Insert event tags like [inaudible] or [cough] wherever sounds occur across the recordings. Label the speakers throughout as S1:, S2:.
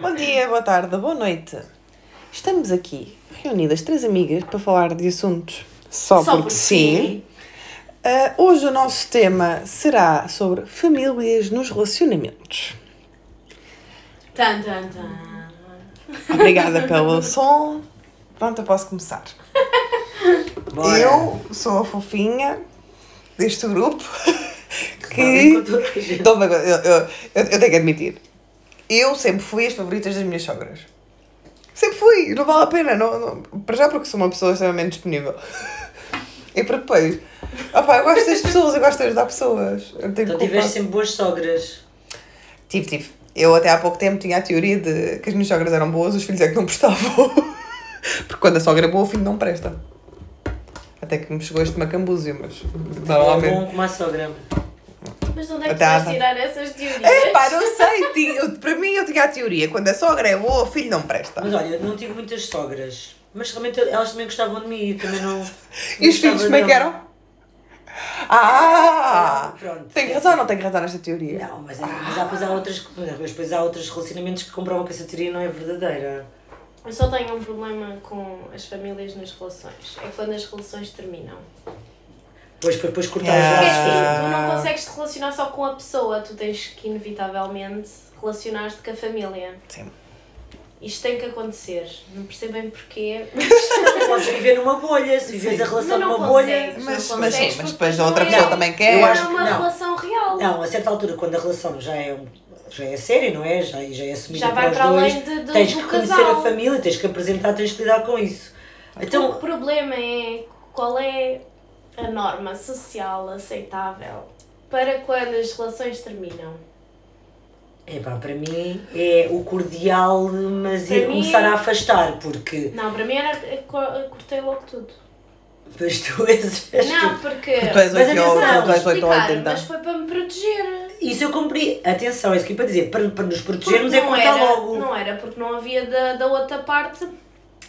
S1: Bom dia, boa tarde, boa noite. Estamos aqui reunidas três amigas para falar de assuntos só,
S2: Só
S1: porque,
S2: porque
S1: sim.
S2: sim.
S1: Ah, hoje o nosso tema será sobre famílias nos relacionamentos.
S2: Tan, tan, tan.
S1: Obrigada pelo [laughs] som. Pronto, eu posso começar.
S3: Bora.
S1: Eu sou a fofinha deste grupo que. bem, eu, eu, eu, eu tenho que admitir. Eu sempre fui as favoritas das minhas sogras. Sempre fui, não vale a pena. Não, não, para já porque sou uma pessoa extremamente disponível. [laughs] E para depois. Opa, eu gosto das pessoas, eu gosto de ajudar pessoas.
S3: Então tiveste sempre boas sogras.
S1: Tive, tive. Eu até há pouco tempo tinha a teoria de que as minhas sogras eram boas, os filhos é que não prestavam. [laughs] Porque quando a sogra é boa, o filho não presta. Até que me chegou este macambúzio, mas
S3: É
S1: normalmente.
S3: bom como a sogra.
S2: Mas de onde é que tu
S1: Tá,
S2: vais tirar essas teorias?
S1: É pá, não sei. tinha- eu- para mim eu tinha a teoria: quando a sogra é boa, o filho não presta.
S3: Mas olha, não tive muitas sogras. Mas realmente elas também gostavam de mim. Eu também não. [laughs]
S1: E os filhos como é que eram? Ah!
S3: Pronto.
S1: Tem razão ou não tem razão nesta teoria?
S3: Não, mas, é- mas há, depois, há outras, mas depois há outros relacionamentos que comprovam que essa teoria não é verdadeira.
S2: Eu só tenho um problema com as famílias nas relações. É quando as relações terminam.
S3: Depois, para depois cortar
S1: Ah.
S2: Porque
S3: os
S2: assim,
S3: laços.
S2: tu não consegues te relacionar só com a pessoa, tu tens que inevitavelmente relacionar-te com a família.
S1: Sim.
S2: Isto tem que acontecer. Não percebo bem porquê.
S3: Podes viver numa bolha. Se vives a relação
S2: Mas
S3: numa bolha.
S1: Mas,
S2: não
S1: mas sim, mas depois a outra
S2: é-
S1: pessoa também quer.
S3: Eu
S2: Não é uma
S3: não.
S2: relação real.
S3: Não, a certa altura, quando a relação já é, um- já é séria, não é? Já, já é assumida
S2: Já vai
S3: para dois,
S2: além de- do-
S3: tens
S2: do
S3: que conhecer
S2: casal.
S3: a família, tens que apresentar, tens que lidar com isso.
S2: o
S3: Então,
S2: problema é qual é a norma social aceitável para quando as relações terminam.
S3: epá, para mim é o cordial, mas
S2: Para
S3: é
S2: mim-
S3: começar a afastar, porque
S2: Não, para mim era eu co- cortei logo tudo.
S3: depois tu és. és
S2: Não,
S3: tu.
S2: porque.
S1: Tu és
S3: Mas
S1: 8
S3: atenção,
S1: ou tu és 8 ou
S2: explicar,
S1: 80.
S2: mas foi para me proteger.
S3: Isso eu cumpri. Atenção, é isso que eu ia para dizer. Para, para nos protegermos
S2: Porque
S3: é
S2: era,
S3: logo.
S2: Não era porque não havia da, da outra parte.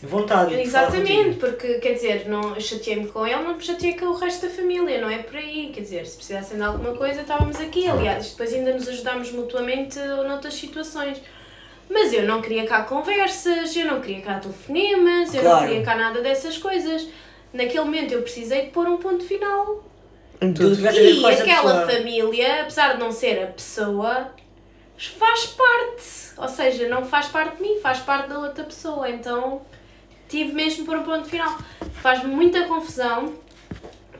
S3: Vontade. de falar
S2: Exatamente, porque quer dizer, não, eu chateei-me com ele, não me chateei com o resto da família, não é por aí. Quer dizer, se precisassem de alguma coisa, estávamos aqui. Aliás, depois ainda nos ajudámos mutuamente noutras situações. Mas eu não queria cá conversas, eu não queria cá telefonemas, eu não
S3: Claro.
S2: queria cá nada dessas coisas. Naquele momento eu precisei de pôr um ponto final.
S3: Tudo
S2: E aquela
S3: pessoa.
S2: família, apesar de não ser a pessoa, faz parte. Ou seja, não faz parte de mim, faz parte da outra pessoa. Então tive mesmo por um ponto final. Faz-me muita confusão,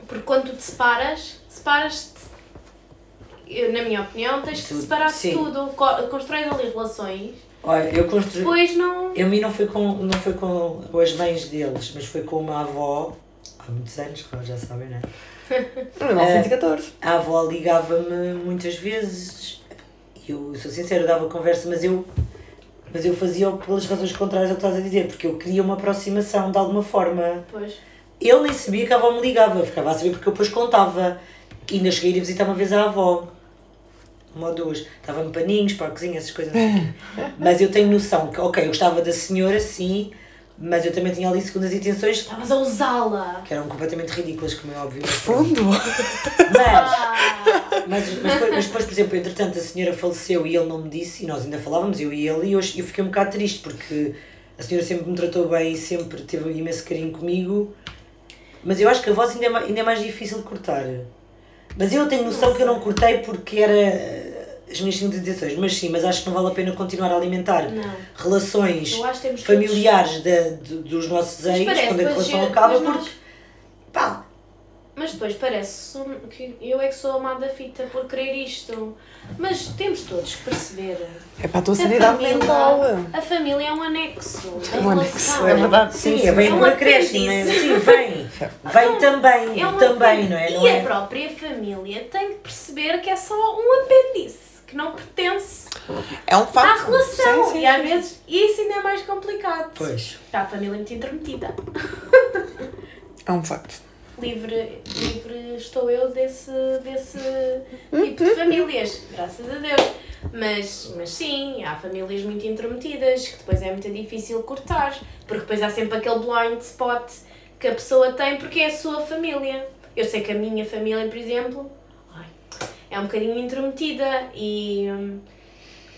S2: porque quando tu te separas, separas-te. Na minha opinião, tens que separar de tudo, co- constróis ali relações,
S3: Olha, eu construí.
S2: depois não.
S3: Eu, a mim não foi, com, não foi com, as mães deles, mas foi com uma avó, há muitos anos, como já sabem, não é? [laughs]
S1: 1914.
S3: A avó ligava-me muitas vezes, e eu, sou sincero, eu dava conversa, mas eu, mas eu fazia pelas razões contrárias ao que estás a dizer, porque eu queria uma aproximação de alguma forma.
S2: Pois.
S3: Ele nem sabia que a avó me ligava, eu ficava a saber porque eu depois contava. E ainda cheguei a ir visitar uma vez a avó. Uma ou duas. Estava-me paninhos para a cozinha, essas coisas. quê. [laughs] Mas eu tenho noção que, ok, eu gostava da senhora, sim, mas eu também tinha ali segundas intenções
S2: Estavas a usá-la.
S3: que eram completamente ridículas, como é óbvio.
S1: Fundo.
S3: Mas,
S2: Ah,
S3: mas, mas, depois, mas depois, por exemplo, entretanto a senhora faleceu e ele não me disse, e nós ainda falávamos, eu e ele, e hoje eu fiquei um bocado triste porque a senhora sempre me tratou bem e sempre teve imenso carinho comigo. Mas eu acho que a voz ainda é, ainda é mais difícil de cortar. Mas eu tenho noção que eu não cortei porque era as minhas intenções. Mas sim, mas acho que não vale a pena continuar a alimentar
S2: Não.
S3: relações familiares da- do- dos nossos ex quando a relação
S2: eu-
S3: acaba
S2: depois nós-
S3: porque. Pá,
S2: Mas depois parece que eu é que sou amada fita por querer isto. Mas temos todos que perceber.
S1: É para a tua
S2: a
S1: sanidade
S2: família-
S1: mental.
S2: A família é um anexo.
S1: É um anexo, é verdade.
S3: Sim,
S1: sim,
S3: é bem
S2: É um
S3: acréscimo, né?
S2: apêndice.
S3: Sim, vem. [laughs] Vem também,
S2: É
S3: também,
S2: apêndice.
S3: não é?
S2: E
S3: Não
S2: a
S3: é?
S2: própria família tem que perceber que é só um apêndice, que não pertence
S1: É um facto.
S2: à relação.
S1: Sim, sim,
S2: e às
S1: sim.
S2: vezes isso ainda é mais complicado.
S3: Pois.
S2: Está a família muito intermetida.
S1: É um facto.
S2: livre, livre estou eu desse, desse tipo de famílias, graças a Deus. Mas, mas sim, há famílias muito intrometidas que depois é muito difícil cortar, porque depois há sempre aquele blind spot que a pessoa tem porque é a sua família. Eu sei que a minha família, por exemplo, é um bocadinho intrometida e hum,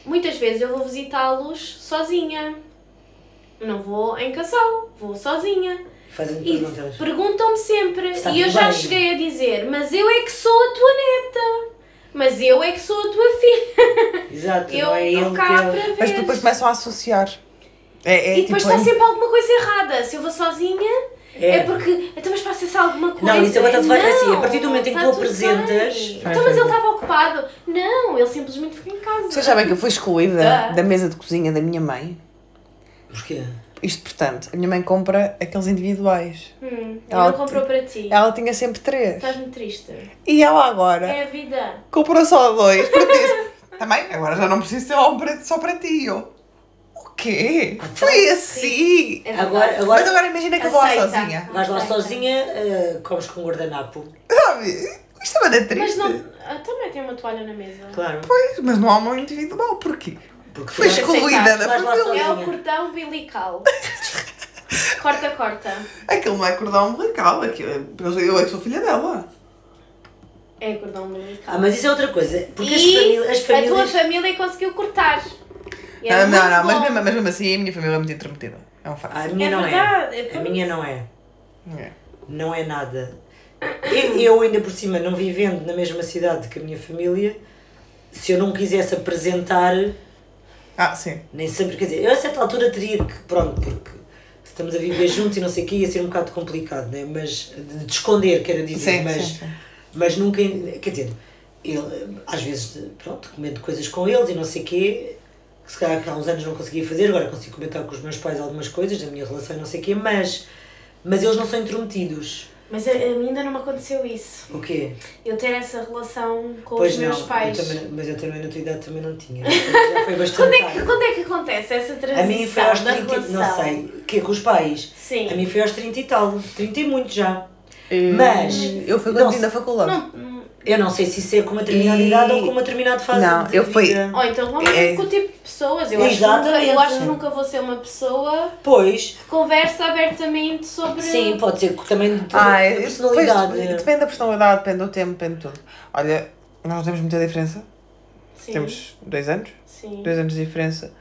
S2: muitas vezes eu vou visitá-los sozinha. Não vou em casal, vou sozinha.
S3: Fazem
S2: E
S3: perguntas.
S2: perguntam-me sempre.
S3: Está
S2: e eu
S3: tudo
S2: já
S3: bem.
S2: cheguei a dizer: Mas eu é que sou a tua neta. Mas eu é que sou a tua filha. [laughs] [laughs]
S3: Exato,
S2: Eu
S3: não é
S2: estou
S3: ele
S2: cá
S3: que
S2: para
S3: ele...
S2: ver.
S1: Mas depois começam a associar. É, é
S2: E depois
S1: tipo,
S2: está sempre alguma coisa errada. Se eu vou sozinha, é,
S3: É.
S2: porque. Então, mas passa-se alguma coisa.
S3: Não, isso é batata vai- assim, a partir do momento em que
S2: está
S3: tu apresentas-
S2: bem. Então, mas ele estava ocupado. Não, ele simplesmente ficou em casa.
S1: Vocês sabem que eu fui excluída
S2: Tá.
S1: da mesa de cozinha da minha mãe?
S3: Porquê?
S1: Isto, portanto, a minha mãe compra aqueles individuais.
S2: Hum,
S1: Ela
S2: ele não comprou para ti.
S1: Ela tinha sempre três.
S2: Estás-me triste.
S1: E ela agora
S2: É a vida.
S1: comprou só dois. [laughs] Porque disse, [laughs] também, agora já não preciso ter um para- só para ti. Eu, quê? Foi assim?
S2: É.
S3: Agora, agora
S1: Mas agora imagina que eu vou lá
S2: Aceita.
S1: sozinha.
S3: vais lá sozinha, eh, comes com um guardanapo.
S1: Sabe? Isto é uma triste.
S2: Mas não. Ah, também tem uma toalha na mesa.
S3: Claro.
S1: Pois, mas não há um individual. Porquê?
S3: Porque
S1: Foi excluída da família.
S2: É o cordão umbilical. [laughs] corta, corta.
S1: Aquilo não é cordão umbilical. Aquilo, eu, eu é que sou filha dela.
S2: É cordão umbilical.
S3: Ah, mas isso é outra coisa. Porque as,
S2: e
S3: famílias, as
S2: a tua
S3: famílias...
S2: família conseguiu cortar.
S1: Ah, não, não, mas mesmo, mas mesmo assim a minha família é muito intrometida. É um facto.
S3: A minha
S2: É
S3: não
S2: verdade,
S3: é.
S2: é
S3: A minha não é.
S1: É.
S3: Não é nada. Eu, eu ainda por cima, não vivendo na mesma cidade que a minha família, se eu não quisesse apresentar,
S1: Ah, sim.
S3: nem sempre, quer dizer, eu a certa altura teria que, pronto, porque se estamos a viver juntos e não sei o que, ia ser um bocado complicado, né? mas de, de esconder, quero dizer,
S1: Sim,
S3: mas,
S1: sim, sim.
S3: mas nunca, quer dizer, ele, às vezes, pronto, comento coisas com eles e não sei o quê, que se calhar há uns anos não conseguia fazer, agora consigo comentar com os meus pais algumas coisas da minha relação e não sei o quê, mas, mas eles não são intrometidos.
S2: Mas a, a mim ainda não me aconteceu isso.
S3: O quê?
S2: Eu ter essa relação com
S3: Pois
S2: os
S3: não,
S2: meus pais.
S3: eu também, mas eu também na tua idade também não tinha. Já foi [laughs] bastante
S2: Quando é, que,
S3: tarde.
S2: quando é que acontece essa transição
S3: A mim foi aos
S2: da
S3: 30,
S2: relação?
S3: não sei, que com os pais.
S2: Sim.
S3: A mim foi aos 30 e tal, 30 e muito já.
S1: E-
S3: Mas,
S1: Eu fui
S3: não
S1: quando vim da faculdade.
S2: Não, hum,
S3: Eu não sei se isso é com uma determinada
S1: E-
S3: idade ou com uma determinada fase
S1: Não,
S3: de
S1: eu fui-
S3: vida.
S2: ou então vamos
S1: É.
S2: com o tipo de pessoas. Eu acho, que nunca, eu acho que nunca vou ser uma pessoa
S3: Pois,
S2: que conversa abertamente sobre.
S3: sim, pode ser também de
S1: Ah,
S3: da
S1: é,
S3: personalidade.
S1: depois, depende da personalidade, depende do tempo, depende de tudo. Olha, nós não temos muita diferença.
S2: Sim,
S1: Temos dois anos.
S2: sim.
S1: Dois anos de diferença.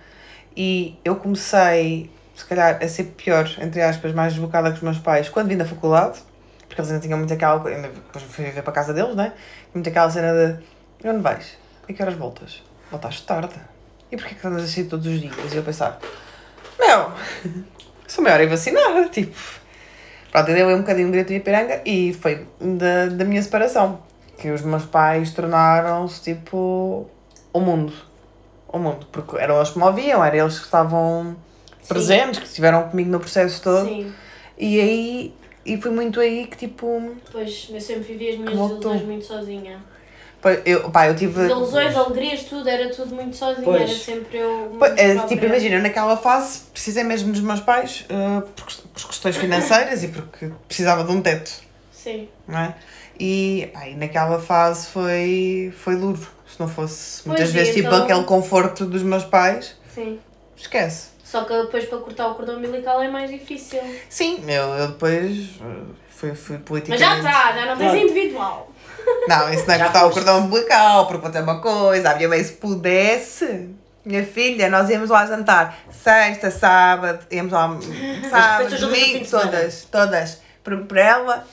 S1: E eu comecei, se calhar, a ser pior, entre aspas, mais desbocada que os meus pais quando vim da faculdade. Porque eles ainda tinham muito aquela coisa. Depois fui viver para a casa deles, né? Muito aquela cena de onde vais? A que horas voltas? Voltaste tarde. E porquê que andas a sair todos os dias? E eu pensar, meu, [laughs] sou maior em vacinar, tipo. Pronto, eu dei um bocadinho de direito de Ipiranga e foi da, da minha separação. Que os meus pais tornaram-se tipo o mundo. O mundo. Porque eram eles que me ouviam, eram eles que estavam presentes, que estiveram comigo no processo todo.
S2: Sim.
S1: E aí, e foi muito aí que tipo.
S2: Pois, eu sempre vivi as minhas ilusões muito sozinha.
S1: pá, Eu, pá, eu tive.
S2: Ilusões, alegrias, tudo, era tudo muito sozinha.
S3: Pois.
S2: Era sempre eu. Muito
S1: é, tipo, imagina, eu naquela fase precisei mesmo dos meus pais eh, por, quest- por questões financeiras e porque precisava de um teto,
S2: Sim.
S1: não é? E, pá, e naquela fase foi, foi duro. Se não fosse muitas
S2: Pois, e
S1: vezes tipo
S2: então-
S1: aquele conforto dos meus pais,
S2: Sim.
S1: esquece.
S2: Só que depois para cortar o cordão umbilical é mais difícil.
S1: Sim, eu, eu depois eh, fui, fui
S2: Mas
S1: politicamente.
S2: já está, já não tens
S3: Claro.
S2: individual.
S1: Não, isso não é
S3: Já
S1: cortar o
S3: foste.
S1: cordão umbilical, porque ter uma coisa. A minha mãe, se pudesse, minha filha, nós íamos lá jantar sexta, sábado, íamos lá sábado, domingo, todas, todas. Para, para ela,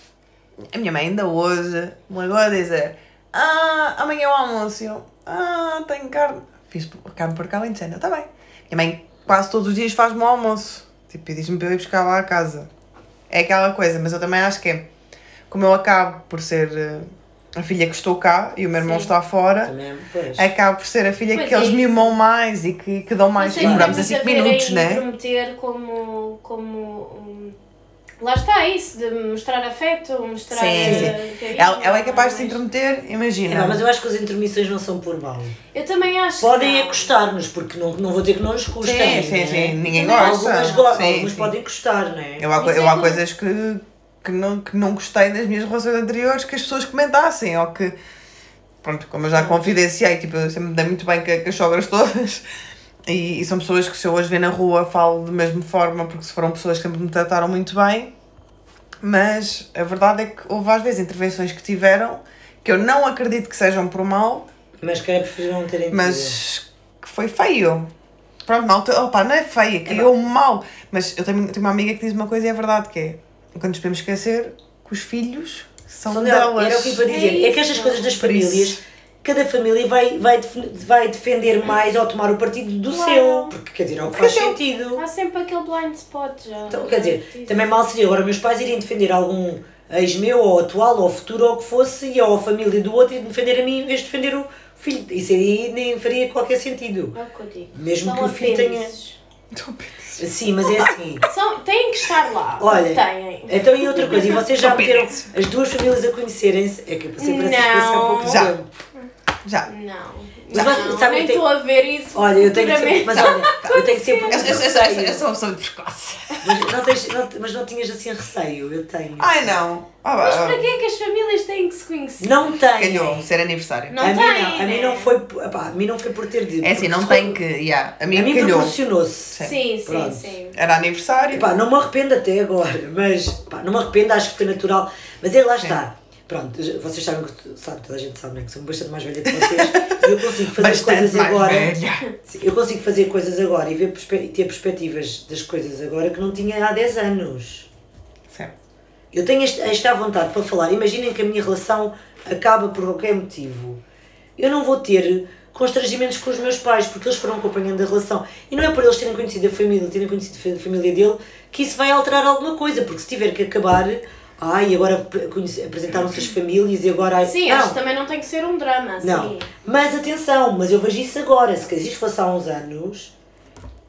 S1: a minha mãe ainda hoje me ligou a dizer: Ah, amanhã é o almoço. Eu, ah, tenho carne. Fiz carne por cá alentejana, está bem. Minha mãe quase todos os dias faz-me o almoço. Tipo, e diz-me para eu ir buscar lá a casa. É aquela coisa, mas eu também acho que é. Como eu acabo por ser eh, a filha que estou cá e o meu irmão
S2: Sim.
S1: está fora,
S3: Também, pois.
S1: acabo por ser a filha
S2: Pois
S1: que
S2: é
S1: eles
S2: isso.
S1: mimam mais e que, que dão mais.
S2: Se
S1: demoramos a
S2: tem
S1: 5
S2: muito ver
S1: minutos, né?
S2: prometer como. como um, Lá está isso, de mostrar afeto, mostrar.
S1: Sim,
S2: eh, carinho,
S1: Ela, ela é capaz de se
S2: mas-
S1: intrometer, imagina.
S3: É, não, mas eu acho que as intermissões não são por mal.
S2: Eu também acho.
S3: Podem é custar-nos, porque não, não vou dizer que não nos custem.
S1: Sim, sim,
S3: né?
S1: sim. Ninguém
S2: Também
S1: gosta.
S3: Algumas, go
S1: Sim,
S3: algumas
S1: sim.
S3: podem custar, não é?
S1: Eu há,
S2: Mas
S1: eu
S2: é
S1: há coisas que, que, não, que não gostei das minhas relações anteriores que as pessoas comentassem ou que. Pronto, como eu já confidenciei, tipo, eu sempre me dei muito bem com, com as sogras todas. E, e são pessoas que se eu hoje ver na rua falo da mesma forma porque se foram pessoas que me trataram muito bem. Mas a verdade é que houve às vezes intervenções que tiveram que eu não acredito que sejam por mal,
S3: Mas que é não terem
S1: mas que foi feio. Pronto, altura, opa, não é feia, criou um mal. Mas eu tenho, tenho uma amiga que diz uma coisa e é verdade, que é, quando nos podemos esquecer que os filhos são,
S3: São dela.
S1: delas.
S3: Era o que eu ia dizer.
S2: É
S3: É, que estas coisas das famílias, cada família vai, vai, vai defender mais ou tomar o partido do
S2: Claro.
S3: seu. Porque quer dizer, é o que
S1: Porque
S3: faz
S1: é
S3: sentido.
S2: Há sempre aquele blind spot já.
S3: Então, quer dizer,
S2: Isso.
S3: também mal seria agora meus pais irem defender algum ex meu, ou atual, ou futuro, ou o que fosse, e ou a família do outro e defender a mim em vez de defender o filho. Isso aí nem faria qualquer sentido.
S2: É o que eu digo.
S3: Mesmo
S2: São
S3: que o filho tenha-
S2: apêndices.
S3: Sim, mas é assim. [laughs]
S2: São, têm que estar lá.
S3: Olha,
S2: Têm.
S3: Então e outra coisa, e vocês já meteram as duas famílias a conhecerem-se? É que eu passei por essa experiência há pouco
S1: Já.
S3: tempo.
S1: Já.
S2: Não.
S3: Mas
S2: não,
S3: sabe
S2: nem estou a ver isso.
S3: Olha, eu tenho que ser, mas olha, eu tenho que ser
S1: Eu, eu, eu, eu, eu, eu sou uma pessoa de precoce.
S3: mas não, tens, não, mas não tinhas assim receio, eu tenho.
S1: Ai não. Ah,
S2: Mas para que é que as famílias têm que se conhecer?
S3: Não tenho.
S1: Calhou, ser aniversário.
S2: Não
S3: a, mim
S2: tem,
S3: não, a mim
S2: né?
S3: não foi, a mim não foi por ter dito.
S1: É assim, não tem que. Yeah, a mim,
S3: A mim proporcionou-se.
S2: Sim, sim,
S3: Pronto.
S2: sim.
S1: Era aniversário.
S3: Epá, não me arrependo até agora, mas pá, não me arrependo, acho que foi natural. Mas é lá está. Pronto, vocês sabem que sabe, toda a gente sabe, né, que sou bastante mais velha que vocês. e eu consigo fazer
S1: Bastante
S3: coisas agora. Sim, Eu consigo fazer coisas agora e ver e ter perspectivas das coisas agora que não tinha há 10 anos.
S1: Certo.
S3: Eu tenho este- esta vontade para falar. Imaginem que a minha relação acaba por qualquer motivo. Eu não vou ter constrangimentos com os meus pais, porque eles foram acompanhando a relação. E não é por eles terem conhecido a família, terem conhecido a família dele, que isso vai alterar alguma coisa, porque se tiver que acabar, ai, agora apresentaram-se as famílias e agora.
S2: Sim,
S3: não.
S2: acho também não tem que ser um drama,
S3: Não.
S2: sim.
S3: Mas atenção, mas eu vejo isso agora. Se isto fosse há uns anos,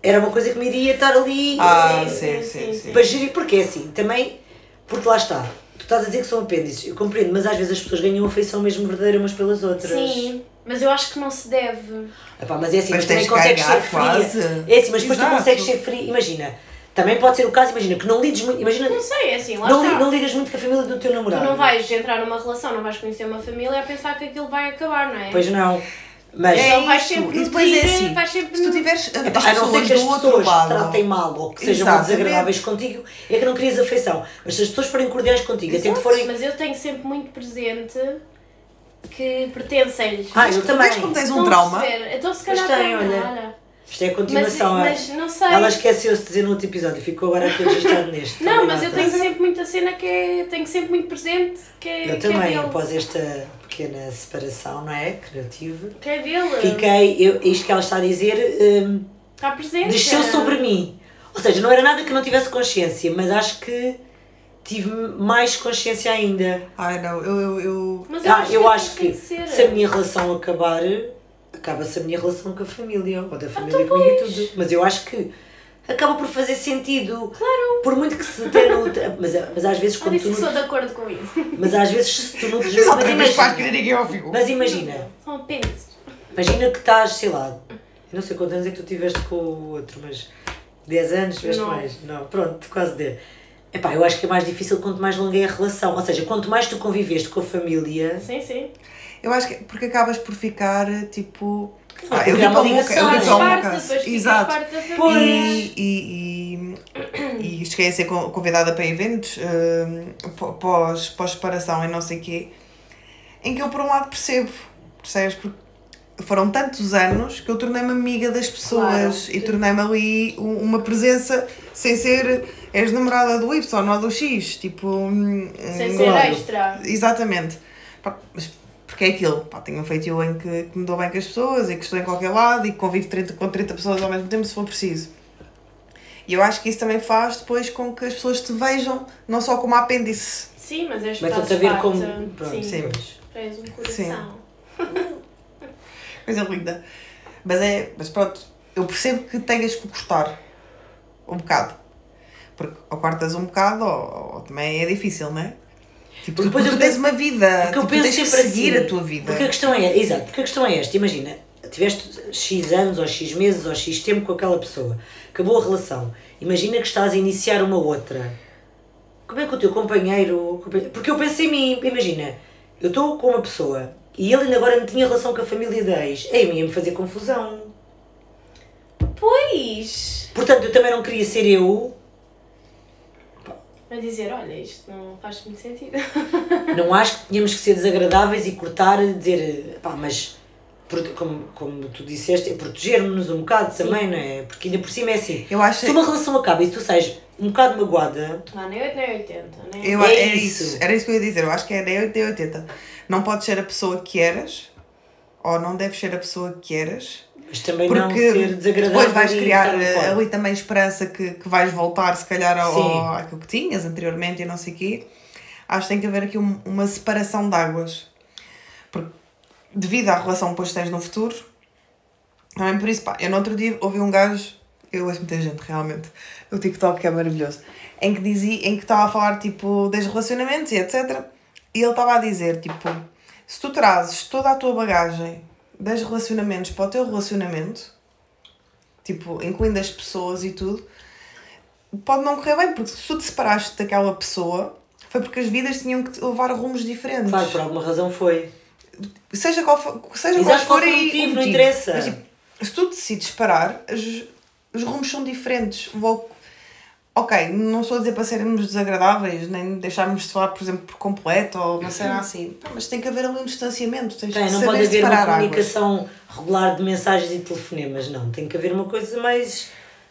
S3: era uma coisa que me iria estar ali
S1: Ah,
S3: eh,
S1: sim,
S2: sim,
S1: sim,
S2: sim.
S1: sim.
S3: para gerir, porque é assim, também, porque lá está. Tu estás a dizer que são apêndices, eu compreendo, mas às vezes as pessoas ganham afeição mesmo verdadeira umas pelas outras.
S2: Sim, mas eu acho que não se deve.
S3: Epá, mas é assim,
S1: Mas
S3: mas, também consegues ser fria.
S1: quase.
S3: É assim, mas depois
S1: Exato.
S3: tu consegues ser fria. Imagina, também pode ser o caso, imagina, que não lides muito. Imagina,
S2: Não sei, é assim, lá
S3: não,
S2: está.
S3: não lidas muito com a família do teu
S2: Tu
S3: namorado.
S2: não vais entrar numa relação, não vais conhecer uma família a pensar que aquilo vai acabar, não é?
S3: Pois não. Mas.
S1: É
S2: Então vais sempre
S1: E depois é assim.
S2: vais sempre
S1: Se tu tiveres
S3: Epá,
S1: as
S3: a não ser
S1: pessoas
S3: que as pessoas te tratem mal ou que sejam
S1: Exatamente.
S3: desagradáveis contigo, é que não crias afeição. Mas se as pessoas forem cordiais contigo, até que forem.
S2: Mas eu tenho sempre muito presente que pertencem-lhes.
S3: Ah, eu também.
S1: Vês como tens um trauma?
S2: Então se calhar
S3: Mas tem,
S2: tenho,
S3: olha. Isto é a
S2: Mas,
S3: continuação. é-
S2: mas não sei.
S3: Ela esqueceu-se de dizer no outro episódio, ficou agora aqui registrado neste.
S2: Não, mas eu tenho sempre muita cena que é. Tenho sempre muito presente que é,
S3: Eu
S2: que é
S3: também,
S2: dele.
S3: após esta pequena separação, não é? Que eu tive,
S2: Que é dele.
S3: fiquei. Eu, isto que ela está a dizer hum,
S2: Está presente.
S3: desceu sobre mim. Ou seja, não era nada que eu não tivesse consciência, mas acho que tive mais consciência ainda.
S1: Ai não, eu. eu, eu...
S2: Mas eu
S3: Ah,
S2: acho
S3: eu
S2: que
S3: acho que
S2: ser.
S3: se a minha relação acabar, acaba-se a minha relação com a família, ou
S2: Ah,
S3: da família comigo e tudo. Mas eu acho que acaba por fazer sentido. Claro. Por muito que se tenha. Mas, mas às vezes
S2: Eu
S3: quando
S2: disse
S3: tu
S2: sou de acordo com isso.
S3: Mas às vezes se tu Mas
S1: para vez quase que
S3: imagina, mas imagina,
S2: São apêndices.
S3: imagina que estás, sei lá, eu não sei quantos anos é que tu tiveste com o outro, mas 10 anos, tiveste mais. Não, pronto, quase 10. Epá, eu acho que é mais difícil quanto mais longa é a relação. Ou seja, quanto mais tu conviveste com a família,
S2: Sim, sim.
S1: Eu acho que porque acabas por ficar tipo.
S3: Ah,
S1: eu vi para o eu vi para o Exato.
S2: parte da família.
S1: E, e, e, e cheguei a ser con- convidada para eventos pó- pós, pós-separação e não sei o quê, em que eu por um lado percebo, percebes? Porque foram tantos anos que eu tornei-me amiga das pessoas
S2: Claro.
S1: e tornei-me ali um- uma presença sem ser és namorada do Y ou do X, tipo. hum,
S2: Sem
S1: hum,
S2: ser
S3: Claro.
S2: extra.
S1: Exatamente. Mas porque é aquilo, pá, tenho um feitio em que, que me dou bem com as pessoas e que estou em qualquer lado e que convivo 30, com 30 pessoas ao mesmo tempo se for preciso. E eu acho que isso também faz depois com que as pessoas te vejam não só como apêndice.
S2: Sim, mas és
S3: começa-te a ver
S2: parte.
S3: como. Pronto,
S2: Sim.
S1: Sim.
S2: És um coração.
S1: Coisa linda. Mas é, mas pronto, eu percebo que tenhas que gostar um bocado. Porque ou cortas um bocado ou, ou também é difícil, não é? Tipo,
S3: Porque
S1: tu,
S3: depois
S1: tu
S3: eu
S1: tens
S3: penso-
S1: uma vida,
S3: Porque eu
S1: tipo, tu
S3: penso sempre
S1: seguir
S3: assim,
S1: a tua vida.
S3: Porque a questão é, exato, porque a questão é esta, imagina, tiveste X anos, ou X meses, ou X tempo com aquela pessoa, acabou a relação, imagina que estás a iniciar uma outra. Como é que o teu companheiro. Porque eu penso em mim, imagina, eu estou com uma pessoa e ele ainda agora não tinha relação com a família da ex, é a mim ia-me fazer confusão.
S2: Pois!
S3: Portanto, eu também não queria ser eu,
S2: A dizer, olha, isto não faz muito sentido. [laughs]
S3: não acho que tínhamos que ser desagradáveis e cortar dizer, pá, mas prote- como, como tu disseste, é protegermos-nos um bocado também, não é? Porque ainda por cima é assim.
S1: Eu acho
S3: Se uma relação acaba e tu sais um bocado magoada,
S2: Não, nem 8 nem 80, né?
S1: Eu,
S3: É
S1: é
S3: isso.
S1: isso. Era isso que eu ia dizer. Eu acho que é nem 80 nem 80. Não podes ser a pessoa que eras, ou não deves ser a pessoa que eras,
S3: mas também não
S1: porque
S3: ser desagradável.
S1: depois vais criar
S3: fora.
S1: ali também esperança que, que vais voltar, se calhar, ao, ao, àquilo que tinhas anteriormente e não sei o quê. Acho que tem que haver aqui um- uma separação de águas. Porque, devido à relação que depois tens no futuro, também por isso, pá, eu no outro dia ouvi um gajo, eu ouço muita gente realmente, o TikTok é maravilhoso, em que dizia, em que estava a falar tipo dos relacionamentos e etc. E ele estava a dizer, tipo, se tu trazes toda a tua bagagem dos relacionamentos para o teu relacionamento, tipo, incluindo as pessoas e tudo, pode não correr bem, porque se tu te separaste daquela pessoa, foi porque as vidas tinham que levar rumos diferentes.
S3: Claro, por alguma razão foi.
S1: Seja qual for, seja
S3: Exato,
S1: qual for
S3: qual for o
S1: aí
S3: motivo, não interessa.
S1: Mas, tipo, se tu decides parar, os, os rumos são diferentes. Vou, ok, não estou a dizer para sermos desagradáveis, nem deixarmos de falar, por exemplo, por completo, ou uma cena assim. Pá, Mas tem que haver ali um distanciamento. Tens
S3: Tem,
S1: que
S3: não
S1: saber
S3: pode haver uma
S1: separar águas.
S3: comunicação regular de mensagens e telefonemas, não. Tem que haver uma coisa mais,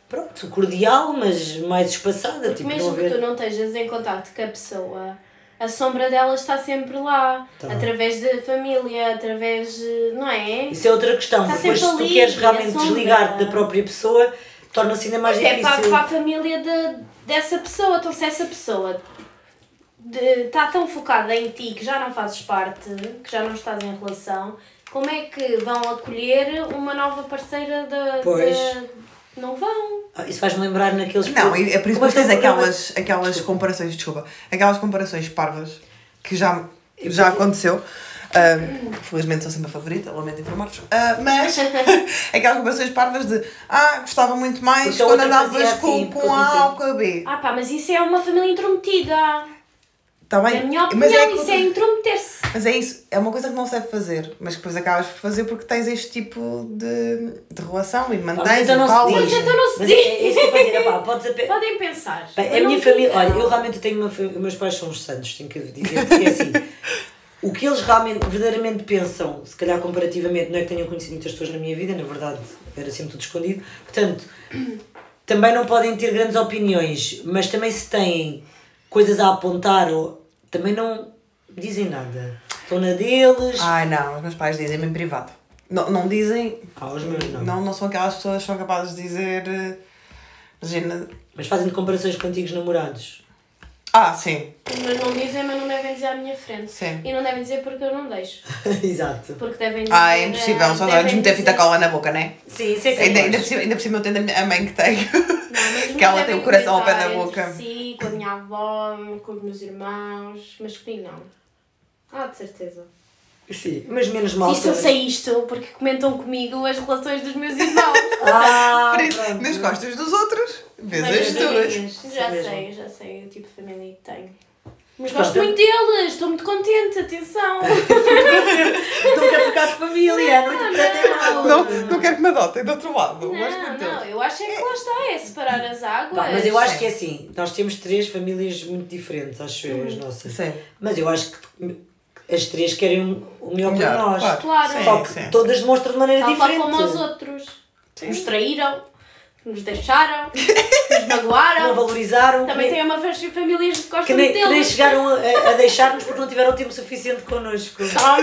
S3: pronto, cordial, mas mais espaçada.
S2: Porque
S3: Tipo, não
S2: mesmo que
S3: haver...
S2: tu não estejas em contato com a pessoa, a sombra dela está sempre lá.
S3: Tá.
S2: Através da família, através. de- Não é?
S3: Isso é outra questão.
S2: Está
S3: Depois, se tu
S2: ali,
S3: queres realmente desligar-te da própria pessoa, torna-se ainda mais
S2: Até para,
S3: difícil.
S2: para a família de, dessa pessoa. Então, se essa pessoa de- está tão focada em ti que já não fazes parte, que já não estás em relação, como é que vão acolher uma nova parceira da.
S3: Pois.
S2: da- Não vão.
S3: Ah, Isso faz-me lembrar naqueles.
S1: Não, e é por isso que tens
S3: aquele programa-
S1: aquelas, aquelas comparações, desculpa, aquelas comparações parvas que já, já aconteceu. Ahm, felizmente sou sempre a favorita, lamento informar-vos. Ah, mas [laughs] aquelas comparações parvas de ah, gostava muito mais quando andavas com,
S3: assim,
S1: com A ou com a B.
S2: Ah pá, mas isso é uma família intrometida.
S1: Está bem?
S2: Na minha
S1: mas,
S2: opinião,
S1: é
S2: isso é intrometer-se.
S1: mas é isso, é uma coisa que não se deve fazer, mas que depois acabas por fazer porque tens este tipo de, de relação e
S3: mas
S1: mantens
S3: então não se
S1: falas.
S3: diz.
S2: Mas então não se
S3: Mas
S2: diz.
S3: é, é isso que eu vou dizer. Epá, podes ape-
S2: Podem pensar.
S3: Bem,
S2: mas
S3: a minha família, olha, eu realmente tenho uma família, meus pais são os santos, tenho que dizer, porque é assim, [laughs] o que eles realmente, verdadeiramente pensam, se calhar comparativamente, não é que tenham conhecido muitas pessoas na minha vida, na verdade era sempre tudo escondido, portanto, também não podem ter grandes opiniões, mas também se têm coisas a apontar ou também não dizem nada. Estão na deles.
S1: Ai não, os meus pais dizem-me em privado. Não, não dizem.
S3: Ah, os meus não.
S1: Não, não são aquelas pessoas que são capazes de dizer. eh, Imagina.
S3: Mas fazem comparações com antigos namorados.
S1: Ah, sim.
S2: Mas não dizem, mas não devem dizer à minha frente.
S1: Sim.
S2: E não devem dizer porque eu não deixo. [laughs]
S3: Exato.
S2: Porque devem dizer.
S1: Ah, é impossível, só
S2: devem
S1: antes meter fita cola na boca, né?
S3: Sim, isso é
S1: Ainda, ainda, por cima, ainda por cima eu tenho a, minha, a mãe que tenho.
S2: Não, mas [laughs]
S1: que ela tem
S2: devem
S1: o coração ao pé
S2: comentar
S1: da
S2: entre
S1: boca.
S2: Si, com a minha avó, com os meus irmãos. Mas comigo não. Ah, de certeza.
S3: Sim, mas menos mal.
S2: Isto sei isto porque comentam comigo as relações dos meus irmãos. [laughs]
S3: Ah,
S1: Por isso, nas costas dos outros, vês as
S2: as
S1: tuas.
S2: Já
S3: mesmo.
S2: sei, já sei o tipo de família que tenho. Mas
S3: Pronto.
S2: gosto muito deles, estou muito contente, atenção. [laughs]
S3: Não quer trocar de família, não interpreta mal.
S1: Não, não quero que me adotem do outro lado. Gosto
S2: Não,
S1: muito
S2: não, eu acho é que lá está, é separar as águas.
S3: Pá, mas eu acho que é assim, nós temos três famílias muito diferentes, acho eu, as nossas.
S1: Sim.
S3: Mas eu acho que as três querem o melhor para
S1: Melhor,
S3: nós.
S1: claro.
S2: Claro.
S1: Sim,
S3: Só que
S1: sim.
S3: todas demonstram de maneira
S2: Tal
S3: diferente.
S2: como os outros. Nos traíram, nos deixaram, nos magoaram. [laughs]
S3: Não valorizaram.
S2: Também
S3: que,
S2: tem uma vez famílias que
S3: que,
S2: gostam
S3: nem,
S2: muito
S3: que nem
S2: deles.
S3: chegaram a, a deixar-nos porque não tiveram tempo suficiente connosco.
S2: Toma!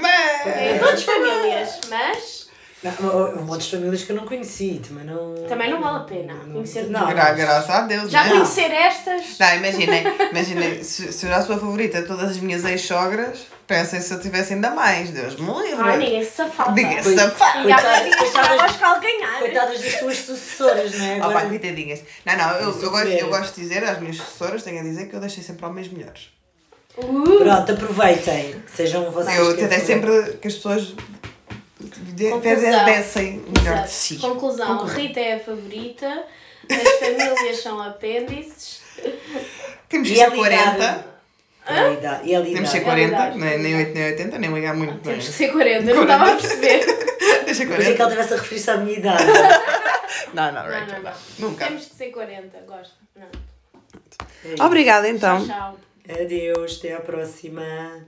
S1: Mas.
S2: É todas famílias, mas
S3: Não, há montes de famílias que eu não conheci, também não.
S2: também não vale a pena conhecer
S3: Não.
S1: Gra graças a Deus,
S2: Já
S1: né?
S2: conhecer estas.
S1: Não, imaginem, imaginem, se, se eu já sou a favorita de todas as minhas ex-sogras, pensem se eu tivesse ainda mais, Deus me livre.
S2: Ai, ninguém se safava.
S1: Ninguém se
S3: Coit-
S1: safa.
S2: Ninguém
S3: Coitadas-
S2: aos calcanhares.
S3: Coitadas das tuas sucessoras, não é? Agora,
S1: coitadinhas. Não, não, eu,
S3: Isso
S1: eu, gosto, eu gosto de dizer às minhas assessoras, tenho a dizer que eu deixei sempre homens melhores.
S2: Uh,
S3: Pronto, aproveitem. Sejam vocês.
S1: Eu
S3: que
S1: tentei sempre que as pessoas de-
S2: Conclusão.
S1: dessem o melhor
S2: exato.
S1: de si.
S2: Conclusão,
S1: Conclusão.
S2: Rita é a favorita, as famílias são apêndices.
S1: Temos que
S3: E é
S1: ser
S3: lidar.
S1: 40,
S3: E é. E é lidar.
S1: temos que ser
S2: É
S1: 40,
S2: verdade.
S1: nem, nem 8 nem 80, nem ligar muito. é?
S2: Temos que ser 40, eu não estava a perceber. [laughs]
S3: Pensei que
S1: 40.
S3: ela estivesse a referir-se à minha idade.
S1: Não, [laughs] não,
S2: Não,
S1: Rachel,
S2: não,
S1: não.
S2: não.
S1: Nunca.
S2: Temos que ser 40, gosto. Não.
S3: É.
S1: Obrigada então.
S2: Tchau.
S3: Adeus, até à próxima.